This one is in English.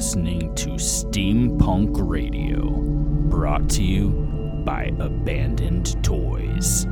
listening to Steampunk Radio, brought to you by Abandoned Toys.